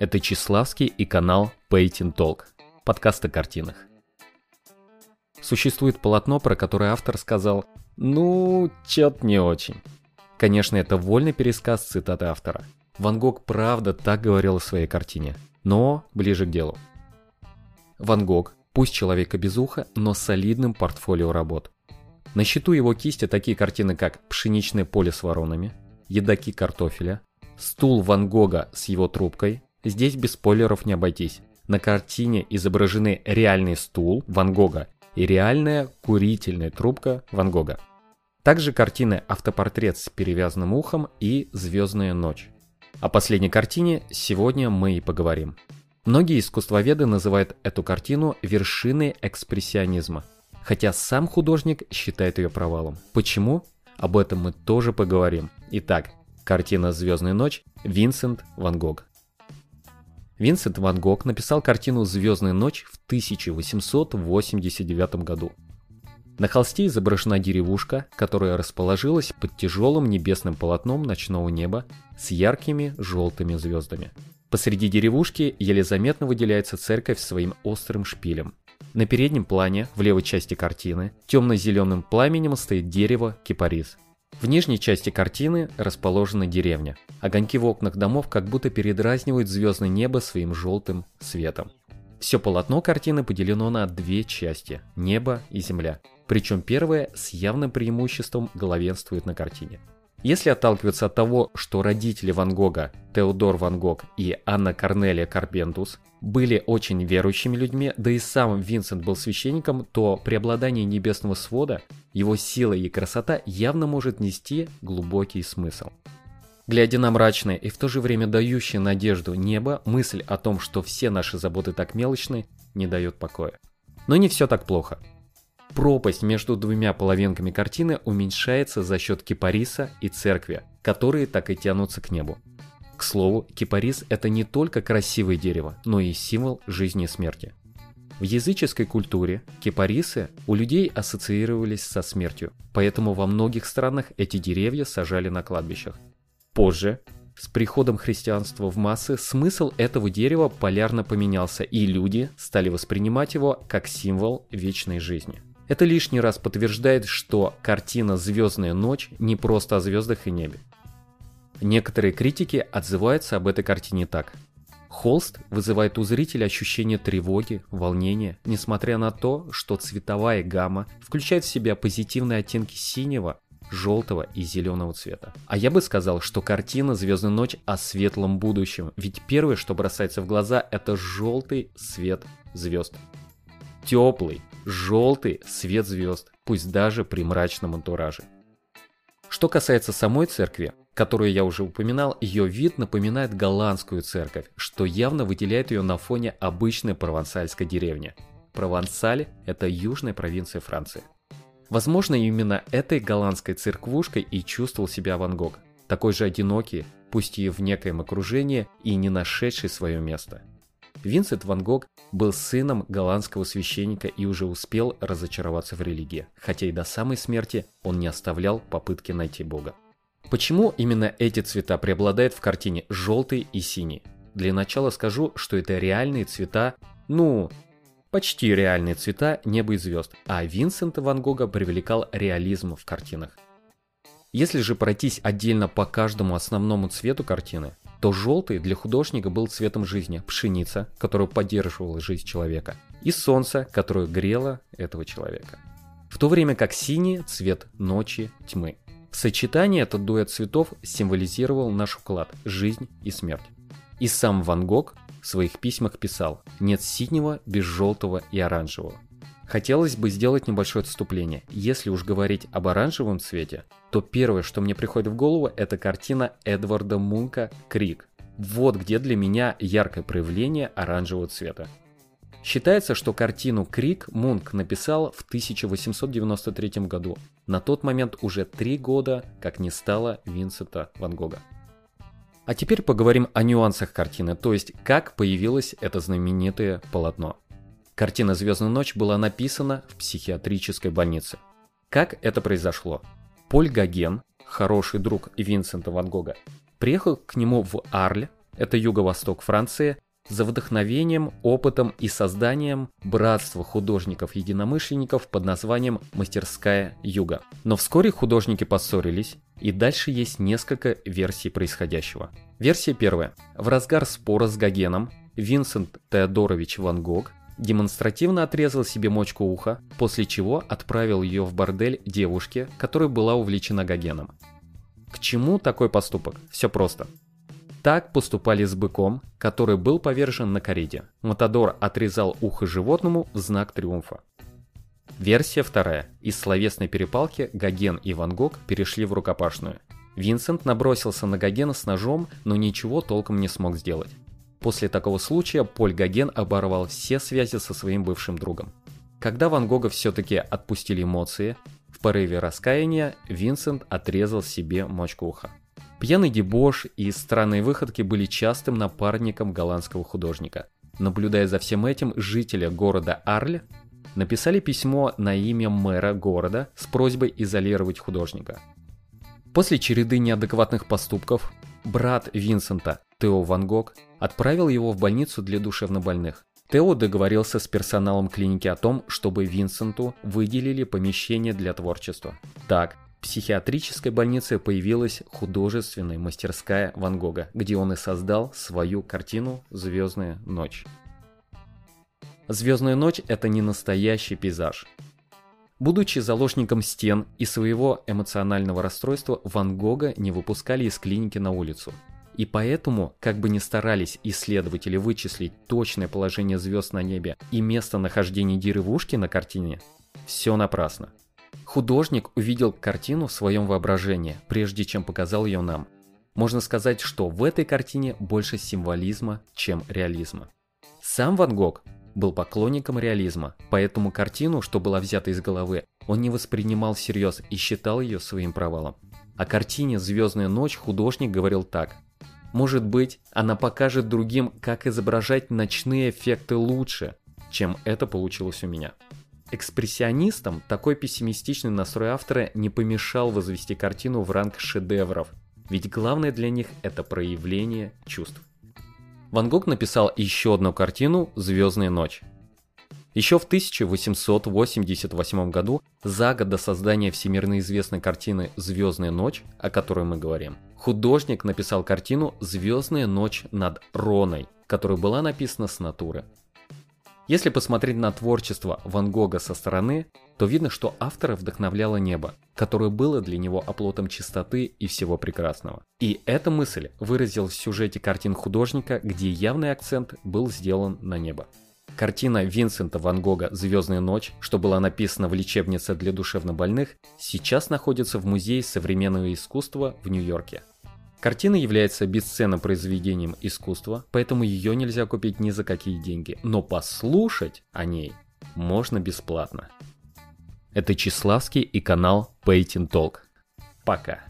Это Числавский и канал Painting Talk, подкаст о картинах. Существует полотно, про которое автор сказал «ну, чё-то не очень». Конечно, это вольный пересказ цитаты автора. Ван Гог правда так говорил о своей картине, но ближе к делу. Ван Гог, пусть человека без уха, но солидным портфолио работ. На счету его кисти такие картины, как «Пшеничное поле с воронами», «Едаки картофеля», «Стул Ван Гога с его трубкой», Здесь без спойлеров не обойтись. На картине изображены реальный стул Ван Гога и реальная курительная трубка Ван Гога. Также картины «Автопортрет с перевязанным ухом» и «Звездная ночь». О последней картине сегодня мы и поговорим. Многие искусствоведы называют эту картину вершиной экспрессионизма, хотя сам художник считает ее провалом. Почему? Об этом мы тоже поговорим. Итак, картина «Звездная ночь» Винсент Ван Гог. Винсент Ван Гог написал картину «Звездная ночь» в 1889 году. На холсте изображена деревушка, которая расположилась под тяжелым небесным полотном ночного неба с яркими желтыми звездами. Посреди деревушки еле заметно выделяется церковь своим острым шпилем. На переднем плане, в левой части картины, темно-зеленым пламенем стоит дерево кипарис – в нижней части картины расположена деревня. Огоньки в окнах домов как будто передразнивают звездное небо своим желтым светом. Все полотно картины поделено на две части – небо и земля. Причем первая с явным преимуществом главенствует на картине. Если отталкиваться от того, что родители Ван Гога, Теодор Ван Гог и Анна Корнелия Карпентус, были очень верующими людьми, да и сам Винсент был священником, то преобладание небесного свода, его сила и красота явно может нести глубокий смысл. Глядя на мрачное и в то же время дающее надежду небо, мысль о том, что все наши заботы так мелочны, не дает покоя. Но не все так плохо. Пропасть между двумя половинками картины уменьшается за счет кипариса и церкви, которые так и тянутся к небу. К слову, кипарис – это не только красивое дерево, но и символ жизни и смерти. В языческой культуре кипарисы у людей ассоциировались со смертью, поэтому во многих странах эти деревья сажали на кладбищах. Позже, с приходом христианства в массы, смысл этого дерева полярно поменялся, и люди стали воспринимать его как символ вечной жизни – это лишний раз подтверждает, что картина «Звездная ночь» не просто о звездах и небе. Некоторые критики отзываются об этой картине так. Холст вызывает у зрителя ощущение тревоги, волнения, несмотря на то, что цветовая гамма включает в себя позитивные оттенки синего, желтого и зеленого цвета. А я бы сказал, что картина «Звездная ночь» о светлом будущем, ведь первое, что бросается в глаза, это желтый свет звезд. Теплый, желтый свет звезд, пусть даже при мрачном антураже. Что касается самой церкви, которую я уже упоминал, ее вид напоминает голландскую церковь, что явно выделяет ее на фоне обычной провансальской деревни. Провансаль – это южная провинция Франции. Возможно, именно этой голландской церквушкой и чувствовал себя Ван Гог, такой же одинокий, пусть и в некоем окружении, и не нашедший свое место – Винсент Ван Гог был сыном голландского священника и уже успел разочароваться в религии, хотя и до самой смерти он не оставлял попытки найти Бога. Почему именно эти цвета преобладают в картине желтый и синий? Для начала скажу, что это реальные цвета, ну, почти реальные цвета неба и звезд, а Винсента Ван Гога привлекал реализм в картинах. Если же пройтись отдельно по каждому основному цвету картины, то желтый для художника был цветом жизни, пшеница, которая поддерживала жизнь человека, и солнце, которое грело этого человека. В то время как синий – цвет ночи, тьмы. В сочетании этот дуэт цветов символизировал наш уклад – жизнь и смерть. И сам Ван Гог в своих письмах писал «нет синего без желтого и оранжевого». Хотелось бы сделать небольшое отступление. Если уж говорить об оранжевом цвете, то первое, что мне приходит в голову, это картина Эдварда Мунка «Крик». Вот где для меня яркое проявление оранжевого цвета. Считается, что картину «Крик» Мунк написал в 1893 году. На тот момент уже три года, как не стало Винсента Ван Гога. А теперь поговорим о нюансах картины, то есть как появилось это знаменитое полотно. Картина «Звездная ночь» была написана в психиатрической больнице. Как это произошло? Поль Гоген, хороший друг Винсента Ван Гога, приехал к нему в Арль, это юго-восток Франции, за вдохновением, опытом и созданием братства художников-единомышленников под названием «Мастерская Юга». Но вскоре художники поссорились, и дальше есть несколько версий происходящего. Версия первая. В разгар спора с Гогеном Винсент Теодорович Ван Гог демонстративно отрезал себе мочку уха, после чего отправил ее в бордель девушке, которая была увлечена Гогеном. К чему такой поступок? Все просто. Так поступали с быком, который был повержен на кориде. Матадор отрезал ухо животному в знак триумфа. Версия вторая. Из словесной перепалки Гоген и Ван Гог перешли в рукопашную. Винсент набросился на Гогена с ножом, но ничего толком не смог сделать. После такого случая Поль Гоген оборвал все связи со своим бывшим другом. Когда Ван Гога все-таки отпустили эмоции, в порыве раскаяния Винсент отрезал себе мочку уха. Пьяный дебош и странные выходки были частым напарником голландского художника. Наблюдая за всем этим, жители города Арль написали письмо на имя мэра города с просьбой изолировать художника. После череды неадекватных поступков брат Винсента, Тео Ван Гог, отправил его в больницу для душевнобольных. Тео договорился с персоналом клиники о том, чтобы Винсенту выделили помещение для творчества. Так, психиатрической больнице появилась художественная мастерская Ван Гога, где он и создал свою картину «Звездная ночь». «Звездная ночь» — это не настоящий пейзаж. Будучи заложником стен и своего эмоционального расстройства, Ван Гога не выпускали из клиники на улицу. И поэтому, как бы ни старались исследователи вычислить точное положение звезд на небе и местонахождение деревушки на картине, все напрасно. Художник увидел картину в своем воображении, прежде чем показал ее нам. Можно сказать, что в этой картине больше символизма, чем реализма. Сам Ван Гог был поклонником реализма, поэтому картину, что была взята из головы, он не воспринимал всерьез и считал ее своим провалом. О картине «Звездная ночь» художник говорил так. Может быть, она покажет другим, как изображать ночные эффекты лучше, чем это получилось у меня. Экспрессионистам такой пессимистичный настрой автора не помешал возвести картину в ранг шедевров, ведь главное для них это проявление чувств. Ван Гог написал еще одну картину «Звездная ночь». Еще в 1888 году, за год до создания всемирно известной картины «Звездная ночь», о которой мы говорим, художник написал картину «Звездная ночь над Роной», которая была написана с натуры. Если посмотреть на творчество Ван Гога со стороны, то видно, что автора вдохновляло небо, которое было для него оплотом чистоты и всего прекрасного. И эта мысль выразилась в сюжете картин художника, где явный акцент был сделан на небо. Картина Винсента Ван Гога «Звездная ночь», что была написана в лечебнице для душевнобольных, сейчас находится в Музее современного искусства в Нью-Йорке. Картина является бесценным произведением искусства, поэтому ее нельзя купить ни за какие деньги, но послушать о ней можно бесплатно. Это Числавский и канал Painting Talk. Пока.